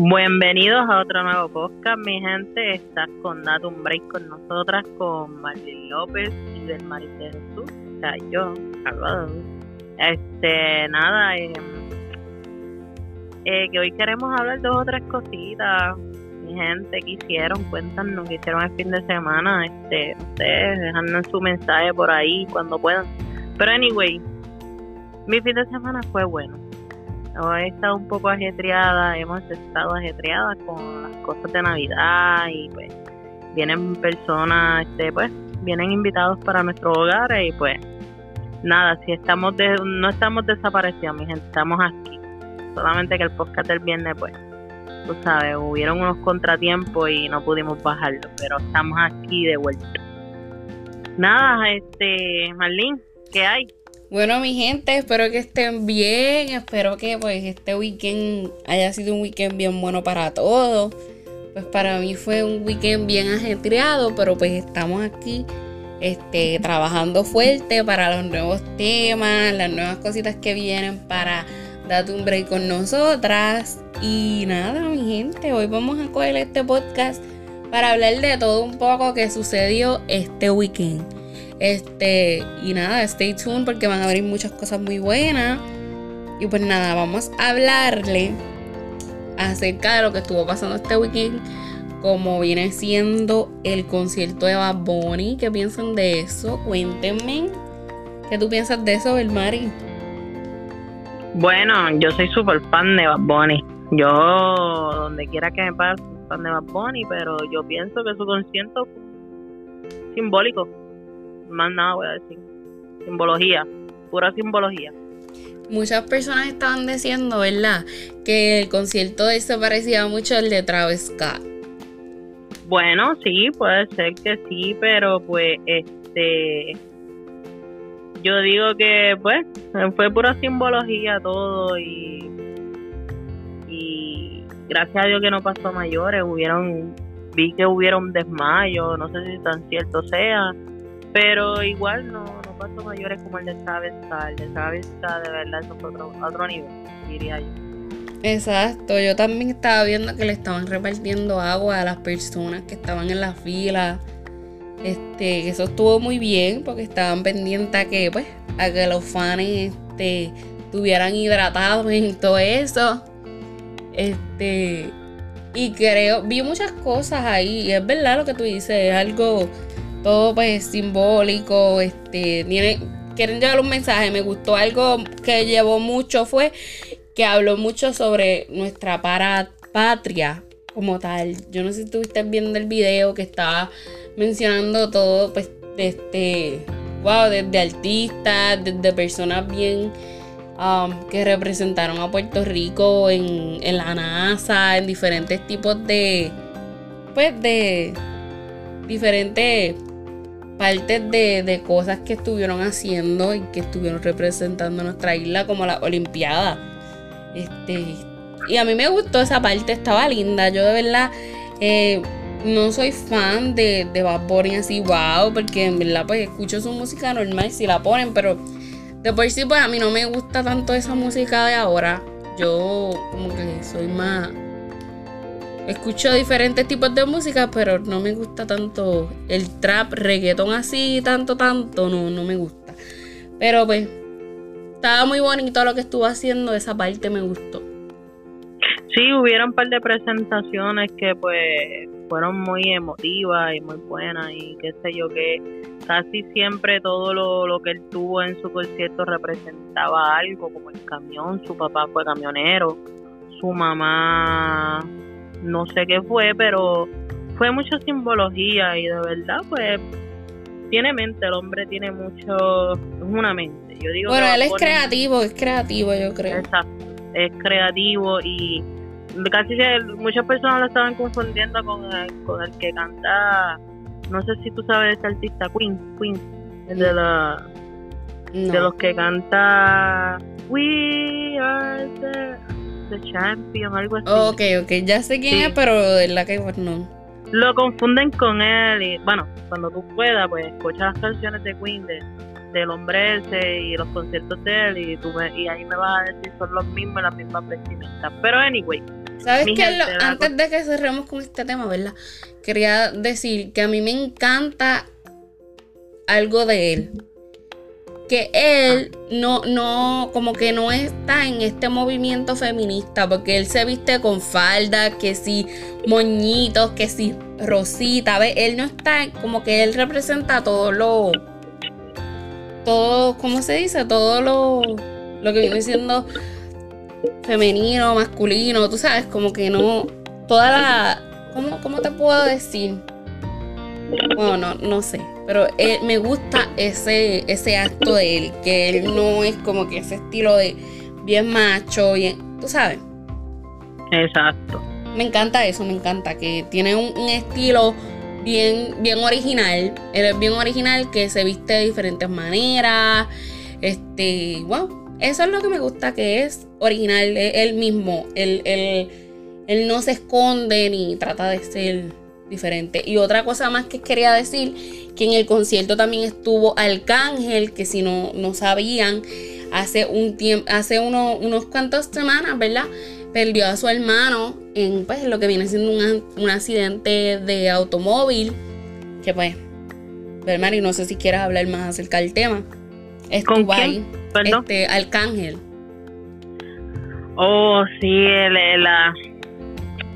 Bienvenidos a otro nuevo podcast, mi gente. Estás con Date un Break con nosotras, con Marlene López y del Maris de Jesús. O sea, yo, Salvador. Este, nada, eh, eh, que hoy queremos hablar dos o tres cositas. Mi gente, ¿qué hicieron? Cuéntanos, ¿qué hicieron el fin de semana? Este, ustedes, dejando su mensaje por ahí cuando puedan. Pero, anyway, mi fin de semana fue bueno he estado un poco ajetreada, hemos estado ajetreadas con las cosas de Navidad y pues vienen personas, este, pues vienen invitados para nuestro hogar y pues nada, si estamos de, no estamos desaparecidos, mi gente, estamos aquí. Solamente que el podcast del viernes pues tú sabes, hubieron unos contratiempos y no pudimos bajarlo, pero estamos aquí de vuelta. Nada, este, Marlene, ¿qué hay? Bueno, mi gente, espero que estén bien. Espero que pues este weekend haya sido un weekend bien bueno para todos. Pues para mí fue un weekend bien ajetreado, pero pues estamos aquí este, trabajando fuerte para los nuevos temas, las nuevas cositas que vienen para darte un break con nosotras. Y nada, mi gente, hoy vamos a coger este podcast para hablar de todo un poco que sucedió este weekend. Este, y nada, stay tuned porque van a venir muchas cosas muy buenas. Y pues nada, vamos a hablarle acerca de lo que estuvo pasando este weekend. Como viene siendo el concierto de Bad Bunny. ¿Qué piensan de eso? Cuéntenme. ¿Qué tú piensas de eso, Mari? Bueno, yo soy súper fan de Bad Bunny. Yo, donde quiera que me pase, fan de Bad Bunny, pero yo pienso que su concierto simbólico más nada voy a decir. Simbología, pura simbología. Muchas personas estaban diciendo, ¿verdad? Que el concierto de se parecía mucho al de Travis Scott. Bueno, sí, puede ser que sí, pero pues este yo digo que pues fue pura simbología todo y y gracias a Dios que no pasó a mayores, hubieron vi que hubieron desmayo, no sé si tan cierto sea, pero igual no, no pasó mayores como el de Travis El de Travis de verdad es otro, otro nivel, diría yo. Exacto, yo también estaba viendo que le estaban repartiendo agua a las personas que estaban en la fila. Este, eso estuvo muy bien porque estaban pendientes a que, pues, a que los fans este, estuvieran hidratados y todo eso. Este, y creo, vi muchas cosas ahí, es verdad lo que tú dices, es algo todo pues simbólico, este, tiene, quieren llevar un mensaje, me gustó algo que llevó mucho fue que habló mucho sobre nuestra para patria como tal. Yo no sé si estuviste viendo el video que estaba mencionando todo, pues, este, wow, desde artistas, desde personas bien um, que representaron a Puerto Rico en, en la NASA, en diferentes tipos de, pues, de diferentes partes de, cosas que estuvieron haciendo y que estuvieron representando nuestra isla como la Olimpiada. Este, y a mí me gustó esa parte, estaba linda. Yo de verdad eh, no soy fan de, de Bad Bunny así, wow, porque en verdad pues escucho su música normal si la ponen, pero de por sí pues a mí no me gusta tanto esa música de ahora. Yo como que soy más escucho diferentes tipos de música, pero no me gusta tanto el trap, reggaeton así, tanto, tanto, no, no me gusta. Pero pues, estaba muy bonito lo que estuvo haciendo, esa parte me gustó. Sí, hubieron un par de presentaciones que pues fueron muy emotivas y muy buenas y qué sé yo, que casi siempre todo lo, lo que él tuvo en su concierto representaba algo, como el camión, su papá fue camionero, su mamá no sé qué fue, pero fue mucha simbología y de verdad, pues, tiene mente, el hombre tiene mucho, es una mente. Yo digo bueno, él es creativo, es creativo, yo creo. Exacto, es creativo y casi que muchas personas lo estaban confundiendo con el, con el que canta, no sé si tú sabes de este artista, Queen, Queen, el de la... De los que canta We Are the The Champion, algo así. Ok, ok, ya sé quién es, pero de la que no. Lo confunden con él y, bueno, cuando tú puedas, pues escucha las canciones de Queen, de, del hombre ese y los conciertos de él y, tú y ahí me vas a decir son los mismos, las mismas vestimentas. Pero, anyway, ¿Sabes qué? Antes de que cerremos con este tema, ¿verdad? Quería decir que a mí me encanta algo de él. Que él no, no, como que no está en este movimiento feminista, porque él se viste con falda, que si moñitos, que si rosita, ¿ves? Él no está, como que él representa todo lo, todo, ¿cómo se dice? Todo lo, lo que viene siendo femenino, masculino, tú sabes, como que no, toda la, ¿cómo, cómo te puedo decir? Bueno, no, no sé, pero me gusta ese, ese acto de él, que él no es como que ese estilo de bien macho, bien, tú sabes. Exacto. Me encanta eso, me encanta, que tiene un, un estilo bien, bien original, él es bien original, que se viste de diferentes maneras, este, wow, eso es lo que me gusta, que es original, él mismo. Él, él, no se esconde ni trata de ser diferente. Y otra cosa más que quería decir, que en el concierto también estuvo Arcángel, que si no, no sabían, hace un tiempo, hace unos cuantos semanas, ¿verdad? Perdió a su hermano en pues, lo que viene siendo un, un accidente de automóvil. Que pues, ver, y no sé si quieras hablar más acerca del tema. Estuvo ahí. Este, Arcángel. Oh, sí, la,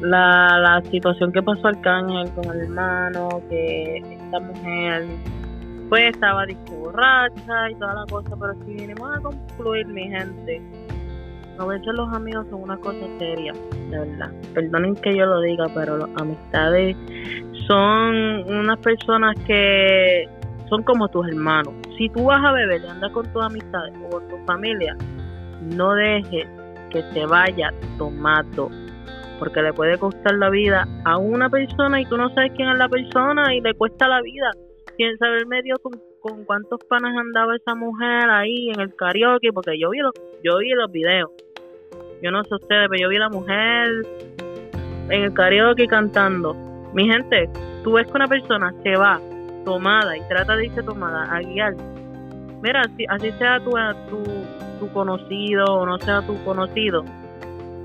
la, la situación que pasó Arcángel con el hermano, que esta mujer pues estaba borracha y toda la cosa, pero si vinimos a concluir, mi gente, a veces los amigos son una cosa seria, de verdad. Perdonen que yo lo diga, pero las amistades son unas personas que son como tus hermanos. Si tú vas a beber y andas con tus amistades o con tu familia, no dejes que se vaya tomando, porque le puede costar la vida a una persona y tú no sabes quién es la persona y le cuesta la vida. Quién sabe el medio con, cuántos panas andaba esa mujer ahí en el karaoke, porque yo vi los, yo vi los videos. Yo no sé ustedes, pero yo vi la mujer en el karaoke cantando. Mi gente, tú ves que una persona se va tomada y trata de irse tomada a guiar. Mira, si, así sea tu, tu, tu conocido o no sea tu conocido,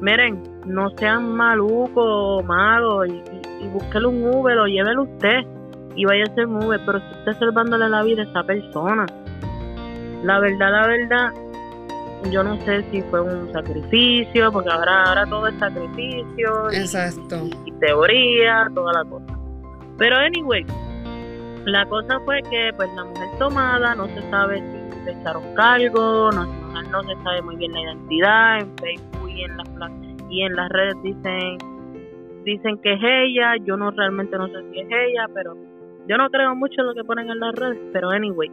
miren, no sean malucos o malos y, y, búsquele un Uber o llévelo usted y vaya a ser un Uber, pero si usted salvándole la vida a esa persona. La verdad, la verdad, yo no sé si fue un sacrificio, porque ahora, ahora todo es sacrificio. Exacto. y teoría, toda la cosa. Pero anyway, la cosa fue que pues la mujer tomada no se sabe si le echaron cargo, no, no se sabe muy bien la identidad, en Facebook y en las y en las redes dicen dicen que es ella, yo no realmente no sé si es ella, pero yo no creo mucho en lo que ponen en las redes, pero anyway,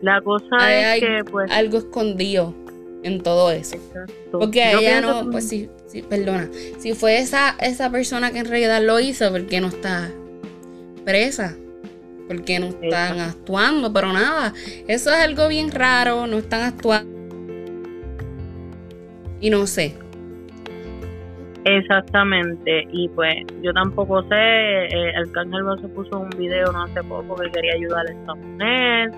la cosa es que pues algo escondido en todo eso. Porque ella no, pues sí, sí, perdona, si fue esa esa persona que en realidad lo hizo, porque no está presa? porque no están actuando, pero nada, eso es algo bien raro, no están actuando. Y no sé. Exactamente, y pues yo tampoco sé, eh, el Cángel se puso un video no hace poco que quería ayudar a esta mujer,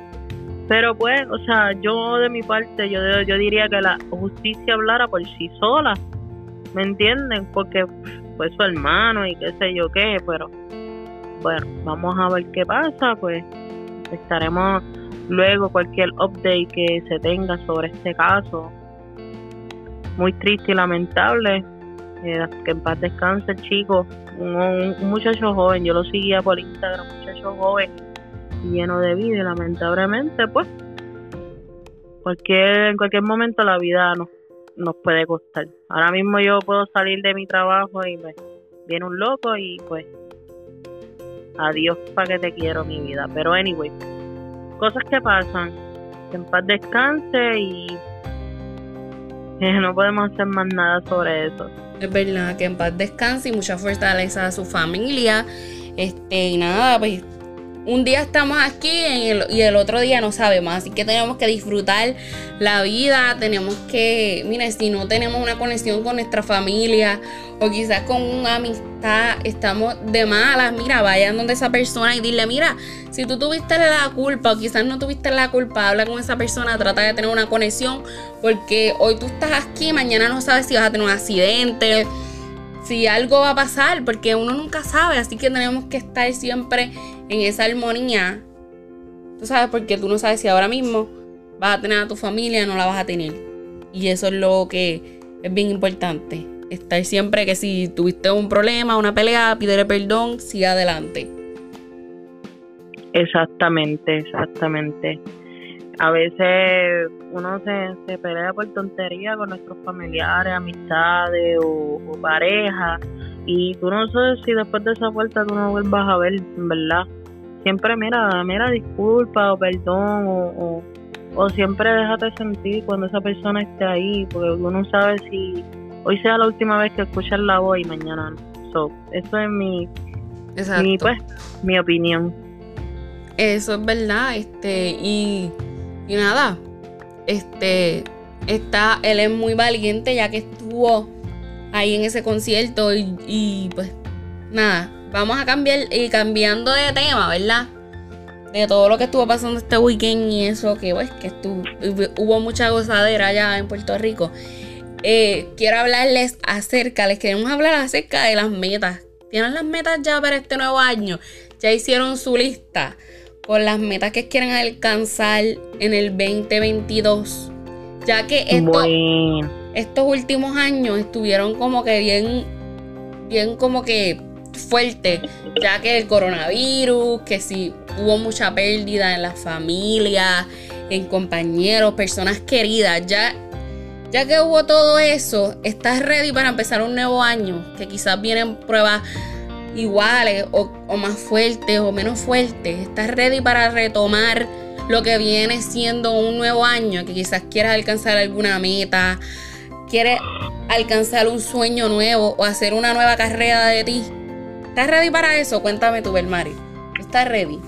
pero pues, o sea, yo de mi parte, yo, yo diría que la justicia hablara por sí sola, ¿me entienden? Porque fue su hermano y qué sé yo qué, pero bueno, vamos a ver qué pasa, pues estaremos luego cualquier update que se tenga sobre este caso. Muy triste y lamentable. Eh, que en paz descanse el chico, un, muchacho joven, yo lo seguía por Instagram, un muchacho joven lleno de vida y lamentablemente pues cualquier, en cualquier momento la vida nos, nos puede costar. Ahora mismo yo puedo salir de mi trabajo y me viene un loco y pues adiós para que te quiero mi vida. Pero anyway, cosas que pasan, que en paz descanse y no podemos hacer más nada sobre eso. Es verdad, que en paz descanse y mucha fortaleza a su familia. Este, y nada, pues un día estamos aquí y el, otro día no sabemos. Así que tenemos que disfrutar la vida. Tenemos que, mira, si no tenemos una conexión con nuestra familia o quizás con una amistad, estamos de malas. Mira, vayan donde esa persona y dile, mira, si tú tuviste la culpa o quizás no tuviste la culpa, habla con esa persona, trata de tener una conexión porque hoy tú estás aquí, mañana no sabes si vas a tener un accidente si algo va a pasar, porque uno nunca sabe, así que tenemos que estar siempre en esa armonía. Tú sabes, porque tú no sabes si ahora mismo vas a tener a tu familia o no la vas a tener. Y eso es lo que es bien importante. Estar siempre que si tuviste un problema, una pelea, pídele perdón, sigue adelante. Exactamente, exactamente. A veces uno se, se pelea por tontería con nuestros familiares, amistades o, o pareja y tú no sabes si después de esa vuelta tú no vuelvas a ver, ¿verdad? Siempre mira, mira disculpa o perdón o, o, siempre déjate sentir cuando esa persona esté ahí porque uno no sabe si hoy sea la última vez que escuchas la voz y mañana no. So, eso es mi, mi, pues, mi opinión. Eso es verdad, este, y, y nada, este, está, él es muy valiente ya que estuvo ahí en ese concierto y, pues nada, vamos a cambiar y cambiando de tema, ¿verdad? De todo lo que estuvo pasando este weekend y eso, que pues que estuvo, hubo mucha gozadera allá en Puerto Rico. Eh, quiero hablarles acerca, les queremos hablar acerca de las metas. ¿Tienen las metas ya para este nuevo año? ¿Ya hicieron su lista? Con las metas que quieren alcanzar en el 2022. Ya que estos últimos años estuvieron como que bien, bien como que fuerte, ya que el coronavirus, que si hubo mucha pérdida en la familia, en compañeros, personas queridas, ya, ya que hubo todo eso, estás ready para empezar un nuevo año, que quizás vienen pruebas iguales o, más fuertes o menos fuertes. Estás ready para retomar lo que viene siendo un nuevo año, que quizás quieras alcanzar alguna meta, quieres alcanzar un sueño nuevo o hacer una nueva carrera de ti. ¿Estás ready para eso? Cuéntame tú, Belmari. ¿Estás ready?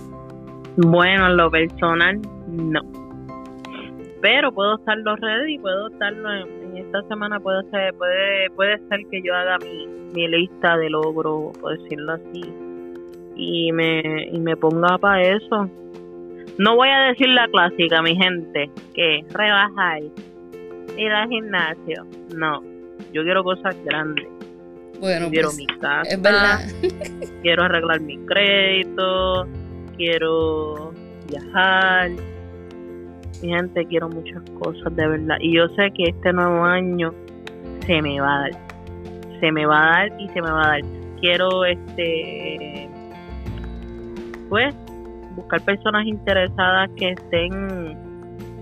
Bueno, en lo personal, no. Pero puedo estarlo ready, puedo estarlo en, esta semana puede ser, puede, puede ser que yo haga mi, mi lista de logros, por decirlo así, y me, y me ponga para eso. No voy a decir la clásica, mi gente, que rebajar, ir al gimnasio. No, yo quiero cosas grandes. Bueno, quiero pues, mi casa, es verdad. quiero arreglar mi crédito, quiero viajar, mi gente, quiero muchas cosas de verdad. Y yo sé que este nuevo año se me va a dar. Se me va a dar y se me va a dar. Quiero, este, pues, buscar personas interesadas que estén,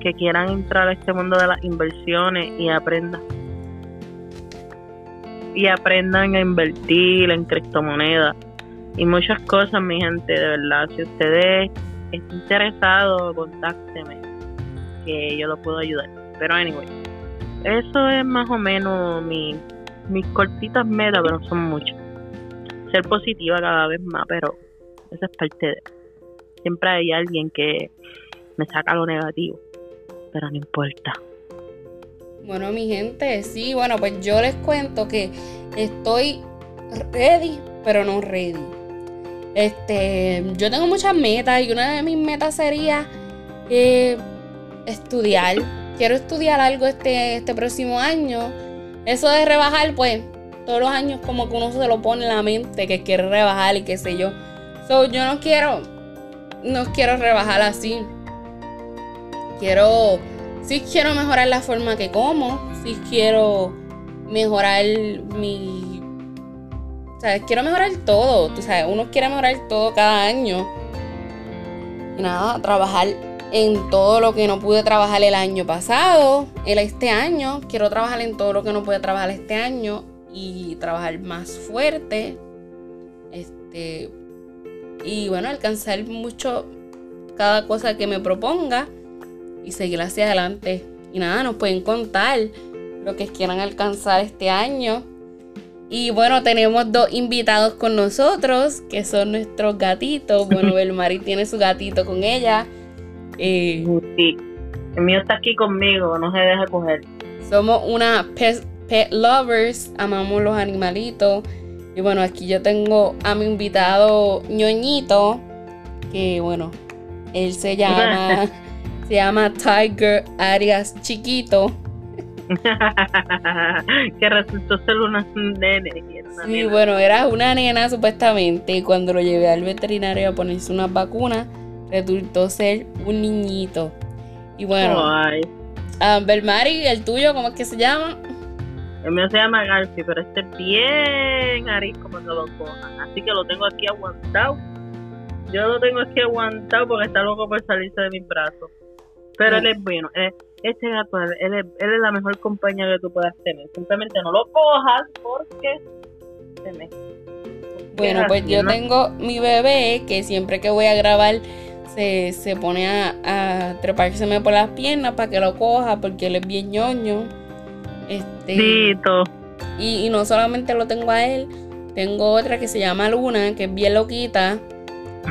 que quieran entrar a este mundo de las inversiones y aprendan. Y aprendan a invertir en criptomonedas y muchas cosas, mi gente, de verdad. Si ustedes están interesados, contácteme que yo lo puedo ayudar. Pero anyway, eso es más o menos mi, mis cortitas metas, pero son muchas. Ser positiva cada vez más, pero esa es parte de... Siempre hay alguien que me saca lo negativo, pero no importa. Bueno, mi gente, sí, bueno, pues yo les cuento que estoy ready, pero no ready. Este, yo tengo muchas metas y una de mis metas sería eh, estudiar. Quiero estudiar algo este, este próximo año. Eso de rebajar, pues, todos los años como que uno se lo pone en la mente que quiere rebajar y qué sé yo. So, yo no quiero, no quiero rebajar así. Quiero, sí quiero mejorar la forma que como, sí quiero mejorar mi, o sea, quiero mejorar todo, tú sabes, uno quiere mejorar todo cada año. Nada, trabajar en todo lo que no pude trabajar el año pasado, el este año. Quiero trabajar en todo lo que no pude trabajar este año y trabajar más fuerte. Este y bueno, alcanzar mucho cada cosa que me proponga y seguir hacia adelante. Y nada, nos pueden contar lo que quieran alcanzar este año. Y bueno, tenemos dos invitados con nosotros, que son nuestros gatitos. Bueno, Belmari tiene su gatito con ella. Sí, el mío está aquí conmigo, no se deja coger. Somos una pet, lovers, amamos los animalitos. Y bueno, aquí yo tengo a mi invitado ñoñito, que bueno, él se llama, se llama Tiger Arias Chiquito. que resultó ser una nene. sí, bueno, era una nena supuestamente. Y cuando lo llevé al veterinario a ponerse unas vacunas, resultó ser un niñito. Y bueno, Ay. Belmari, el tuyo, ¿cómo es que se llama? El mío se llama Garfi, pero este es bien arisco cuando lo cojan. Así que lo tengo aquí aguantado. Yo lo tengo aquí aguantado porque está loco por salirse de mis brazos. Pero él es bueno. este gato, él es, él es la mejor compañía que tú puedas tener. Simplemente no lo cojas porque se me... Bueno, pues yo tengo mi bebé que siempre que voy a grabar se, se pone a, a trepárseme por las piernas para que lo coja porque él es bien ñoño. Este, y, y no solamente lo tengo a él, tengo otra que se llama Luna, que es bien loquita.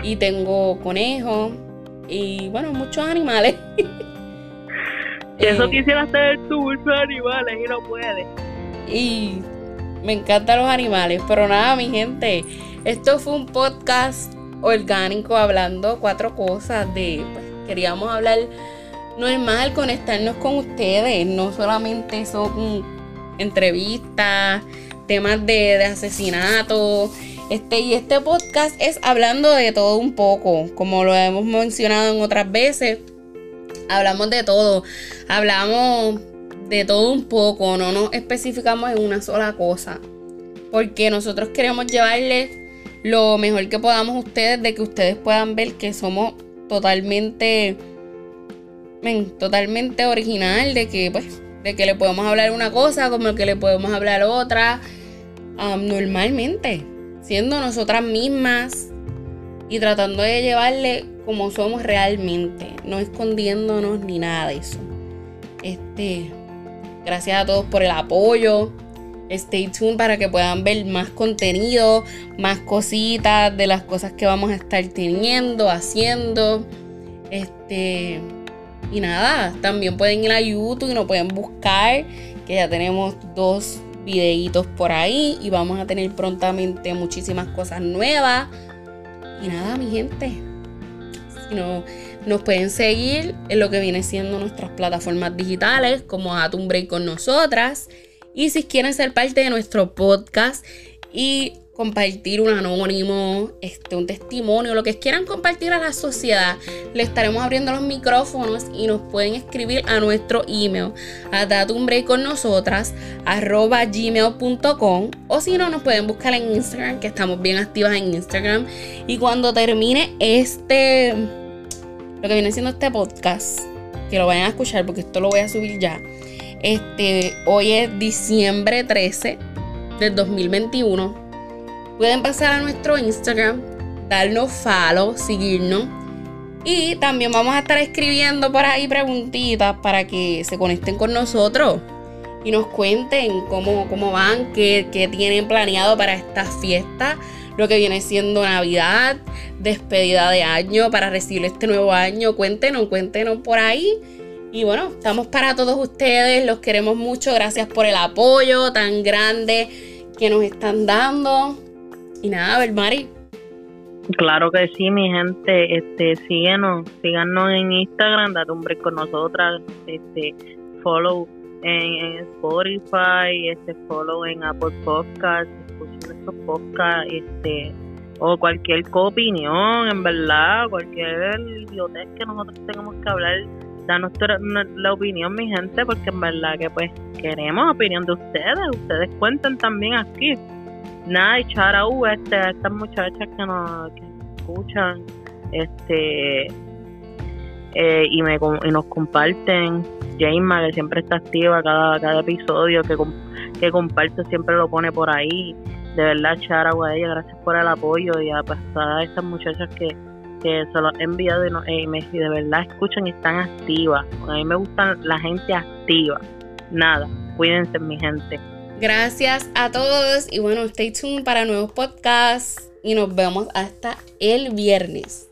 Y tengo conejos y bueno, muchos animales. Eso eh, quisiera hacer tú, muchos animales y no puede. Y me encantan los animales, pero nada, mi gente, esto fue un podcast orgánico hablando cuatro cosas de, pues, queríamos hablar normal, conectarnos con ustedes, no solamente son entrevistas, temas de, de asesinato. Este, y este podcast es hablando de todo un poco, como lo hemos mencionado en otras veces. Hablamos de todo, hablamos de todo un poco, no nos especificamos en una sola cosa. Porque nosotros queremos llevarles lo mejor que podamos ustedes, de que ustedes puedan ver que somos totalmente, totalmente original, de que pues, de que le podemos hablar una cosa como que le podemos hablar otra, normalmente, siendo nosotras mismas y tratando de llevarle como somos realmente, no escondiéndonos ni nada de eso. Este, gracias a todos por el apoyo. Stay tuned para que puedan ver más contenido, más cositas de las cosas que vamos a estar teniendo, haciendo. Este, y nada, también pueden ir a YouTube y nos pueden buscar, que ya tenemos dos videitos por ahí y vamos a tener prontamente muchísimas cosas nuevas. Y nada, mi gente, si no, nos pueden seguir en lo que viene siendo nuestras plataformas digitales como Atom Break con nosotras y si quieren ser parte de nuestro podcast y compartir un anónimo, este, un testimonio, lo que quieran compartir a la sociedad, le estaremos abriendo los micrófonos y nos pueden escribir a nuestro email a datumbre con nosotras arroba gmail.com o si no nos pueden buscar en Instagram que estamos bien activas en Instagram. Y cuando termine este lo que viene siendo este podcast que lo vayan a escuchar porque esto lo voy a subir ya este, hoy es diciembre 13 del 2021. Pueden pasar a nuestro Instagram, darnos follow, seguirnos. Y también vamos a estar escribiendo por ahí preguntitas para que se conecten con nosotros y nos cuenten cómo, cómo van, qué, qué tienen planeado para esta fiesta, lo que viene siendo Navidad, despedida de año, para recibir este nuevo año. Cuéntenos, cuéntenos por ahí. Y bueno, estamos para todos ustedes, los queremos mucho, gracias por el apoyo tan grande que nos están dando. Y nada, a ver, Mari. Claro que sí, mi gente, este, síguenos, síganos en Instagram, date un break con nosotras, este, follow en, Spotify, este, follow en Apple Podcasts, escuchen nuestros podcasts, este, o cualquier opinión, en verdad, cualquier idiotez que nosotros tengamos que hablar danos la opinión, mi gente, porque en verdad que pues queremos opinión de ustedes. Ustedes cuenten también aquí. Nada, y charau este, a estas muchachas que nos escuchan este eh, y, me, y nos comparten. Jaima, que siempre está activa cada, cada episodio, que, que comparte, siempre lo pone por ahí. De verdad, charau a ella, gracias por el apoyo y a, pues, a estas muchachas que que se los he enviado y, no, eh, de verdad escuchan y están activas. A mí me gusta la gente activa. Nada, cuídense mi gente. Gracias a todos y bueno, stay tuned para nuevos podcasts y nos vemos hasta el viernes.